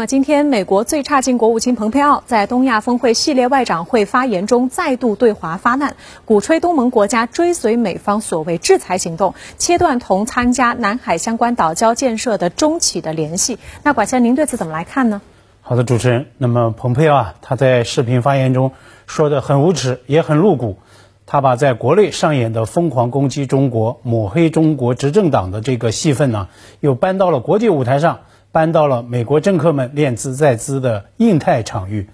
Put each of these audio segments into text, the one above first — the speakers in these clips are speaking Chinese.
那，今天美国最差劲国务卿蓬佩奥在东亚峰会系列外长会发言中再度对华发难，鼓吹东盟国家追随美方所谓制裁行动，切断同参加南海相关岛礁建设的中企的联系。那管先，您对此怎么来看呢？好的，主持人。那么，蓬佩奥啊，他在视频发言中说的很无耻，也很露骨。他把在国内上演的疯狂攻击中国、抹黑中国执政党的这个戏份呢，又搬到了国际舞台上。搬到了美国政客们练资在资的印太场域，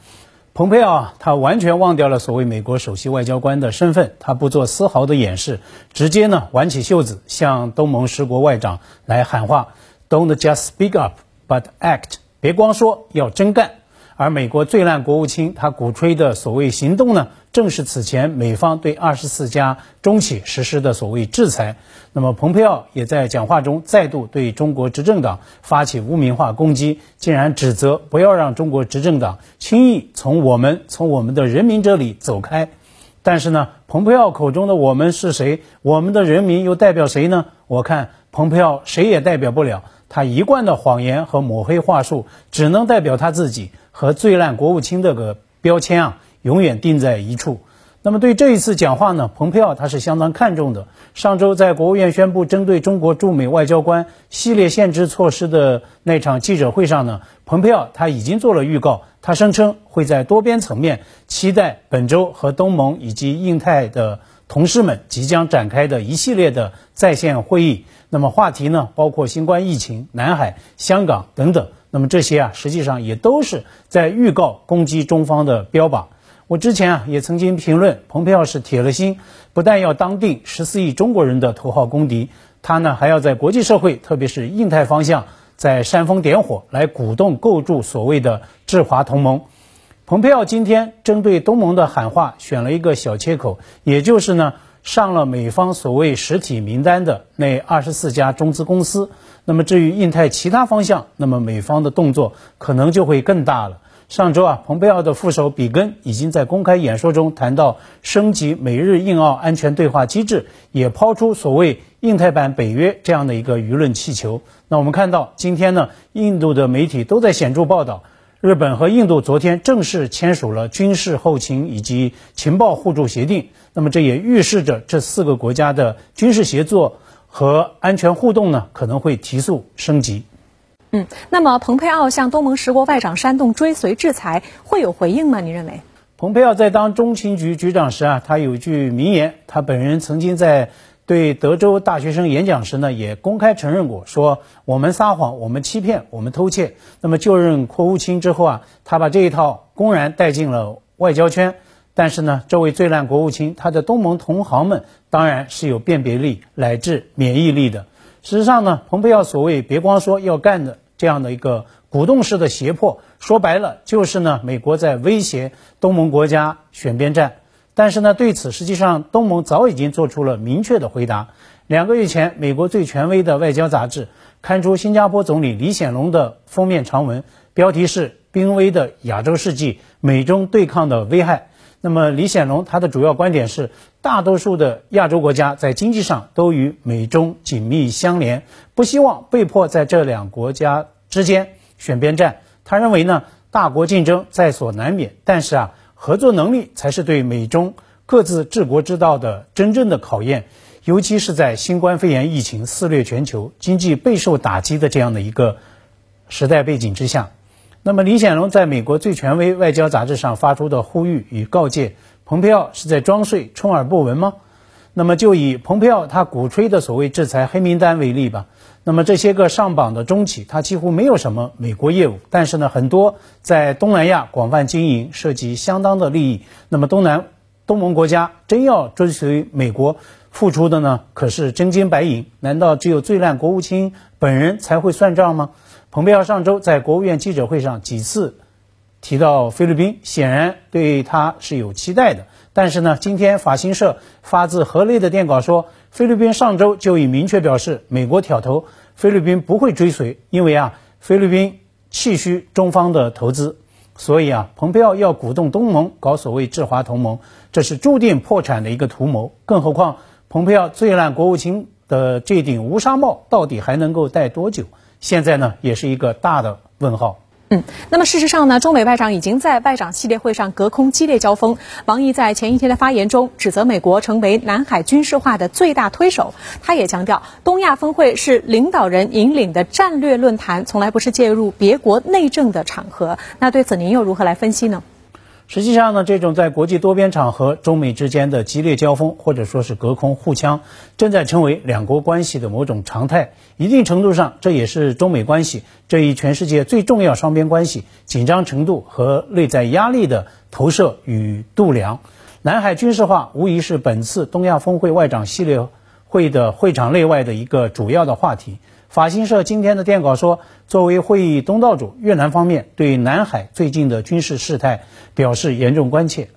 蓬佩奥啊，他完全忘掉了所谓美国首席外交官的身份，他不做丝毫的掩饰，直接呢挽起袖子向东盟十国外长来喊话：Don't just speak up, but act。别光说，要真干。而美国最烂国务卿他鼓吹的所谓行动呢，正是此前美方对二十四家中企实施的所谓制裁。那么，蓬佩奥也在讲话中再度对中国执政党发起污名化攻击，竟然指责不要让中国执政党轻易从我们、从我们的人民这里走开。但是呢，蓬佩奥口中的我们是谁？我们的人民又代表谁呢？我看蓬佩奥谁也代表不了。他一贯的谎言和抹黑话术，只能代表他自己和最烂国务卿这个标签啊，永远定在一处。那么对这一次讲话呢，蓬佩奥他是相当看重的。上周在国务院宣布针对中国驻美外交官系列限制措施的那场记者会上呢，蓬佩奥他已经做了预告，他声称会在多边层面期待本周和东盟以及印太的同事们即将展开的一系列的在线会议。那么话题呢，包括新冠疫情、南海、香港等等。那么这些啊，实际上也都是在预告攻击中方的标靶。我之前啊也曾经评论，蓬佩奥是铁了心，不但要当定十四亿中国人的头号公敌，他呢还要在国际社会，特别是印太方向，在煽风点火，来鼓动构筑所谓的制华同盟。蓬佩奥今天针对东盟的喊话，选了一个小切口，也就是呢上了美方所谓实体名单的那二十四家中资公司。那么至于印太其他方向，那么美方的动作可能就会更大了。上周啊，蓬佩奥的副手比根已经在公开演说中谈到升级美日印澳安全对话机制，也抛出所谓印太版北约这样的一个舆论气球。那我们看到今天呢，印度的媒体都在显著报道，日本和印度昨天正式签署了军事后勤以及情报互助协定。那么这也预示着这四个国家的军事协作和安全互动呢，可能会提速升级。嗯，那么蓬佩奥向东盟十国外长煽动追随制裁，会有回应吗？您认为？蓬佩奥在当中情局局长时啊，他有句名言，他本人曾经在对德州大学生演讲时呢，也公开承认过，说我们撒谎，我们欺骗，我们偷窃。那么就任国务卿之后啊，他把这一套公然带进了外交圈。但是呢，这位最烂国务卿，他的东盟同行们当然是有辨别力乃至免疫力的。事实上呢，蓬佩奥所谓别光说要干的这样的一个鼓动式的胁迫，说白了就是呢，美国在威胁东盟国家选边站。但是呢，对此实际上东盟早已经做出了明确的回答。两个月前，美国最权威的外交杂志刊出新加坡总理李显龙的封面长文，标题是《濒危的亚洲世纪：美中对抗的危害》。那么李显龙他的主要观点是，大多数的亚洲国家在经济上都与美中紧密相连，不希望被迫在这两国家之间选边站。他认为呢，大国竞争在所难免，但是啊，合作能力才是对美中各自治国之道的真正的考验，尤其是在新冠肺炎疫情肆虐全球、经济备受打击的这样的一个时代背景之下。那么李显龙在美国最权威外交杂志上发出的呼吁与告诫，蓬佩奥是在装睡、充耳不闻吗？那么就以蓬佩奥他鼓吹的所谓制裁黑名单为例吧。那么这些个上榜的中企，它几乎没有什么美国业务，但是呢，很多在东南亚广泛经营，涉及相当的利益。那么东南东盟国家真要追随美国付出的呢，可是真金白银。难道只有最烂国务卿本人才会算账吗？蓬佩奥上周在国务院记者会上几次提到菲律宾，显然对他是有期待的。但是呢，今天法新社发自河内的电稿说，菲律宾上周就已明确表示，美国挑头，菲律宾不会追随，因为啊，菲律宾气虚中方的投资，所以啊，蓬佩奥要鼓动东盟搞所谓制华同盟，这是注定破产的一个图谋。更何况，蓬佩奥最烂国务卿的这顶乌纱帽到底还能够戴多久？现在呢，也是一个大的问号。嗯，那么事实上呢，中美外长已经在外长系列会上隔空激烈交锋。王毅在前一天的发言中指责美国成为南海军事化的最大推手，他也强调，东亚峰会是领导人引领的战略论坛，从来不是介入别国内政的场合。那对此您又如何来分析呢？实际上呢，这种在国际多边场合中美之间的激烈交锋，或者说是隔空互枪，正在成为两国关系的某种常态。一定程度上，这也是中美关系这一全世界最重要双边关系紧张程度和内在压力的投射与度量。南海军事化无疑是本次东亚峰会外长系列会的会场内外的一个主要的话题。法新社今天的电稿说，作为会议东道主，越南方面对南海最近的军事事态表示严重关切。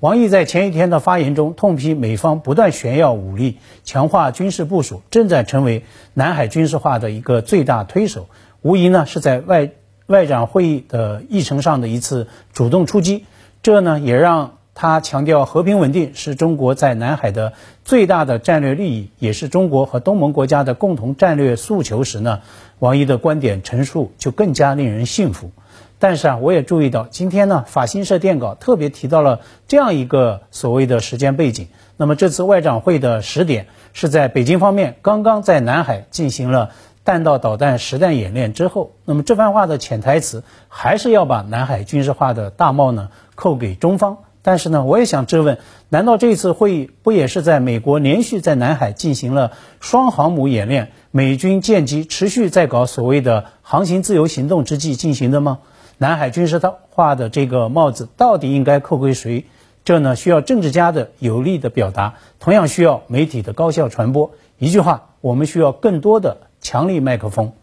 王毅在前一天的发言中痛批美方不断炫耀武力、强化军事部署，正在成为南海军事化的一个最大推手，无疑呢是在外外长会议的议程上的一次主动出击。这呢也让。他强调，和平稳定是中国在南海的最大的战略利益，也是中国和东盟国家的共同战略诉求时呢，王毅的观点陈述就更加令人信服。但是啊，我也注意到，今天呢，法新社电稿特别提到了这样一个所谓的时间背景。那么这次外长会的时点是在北京方面刚刚在南海进行了弹道导弹实弹演练之后。那么这番话的潜台词还是要把南海军事化的大帽呢扣给中方。但是呢，我也想质问：难道这次会议不也是在美国连续在南海进行了双航母演练、美军舰机持续在搞所谓的航行自由行动之际进行的吗？南海军事化的这个帽子到底应该扣归谁？这呢，需要政治家的有力的表达，同样需要媒体的高效传播。一句话，我们需要更多的强力麦克风。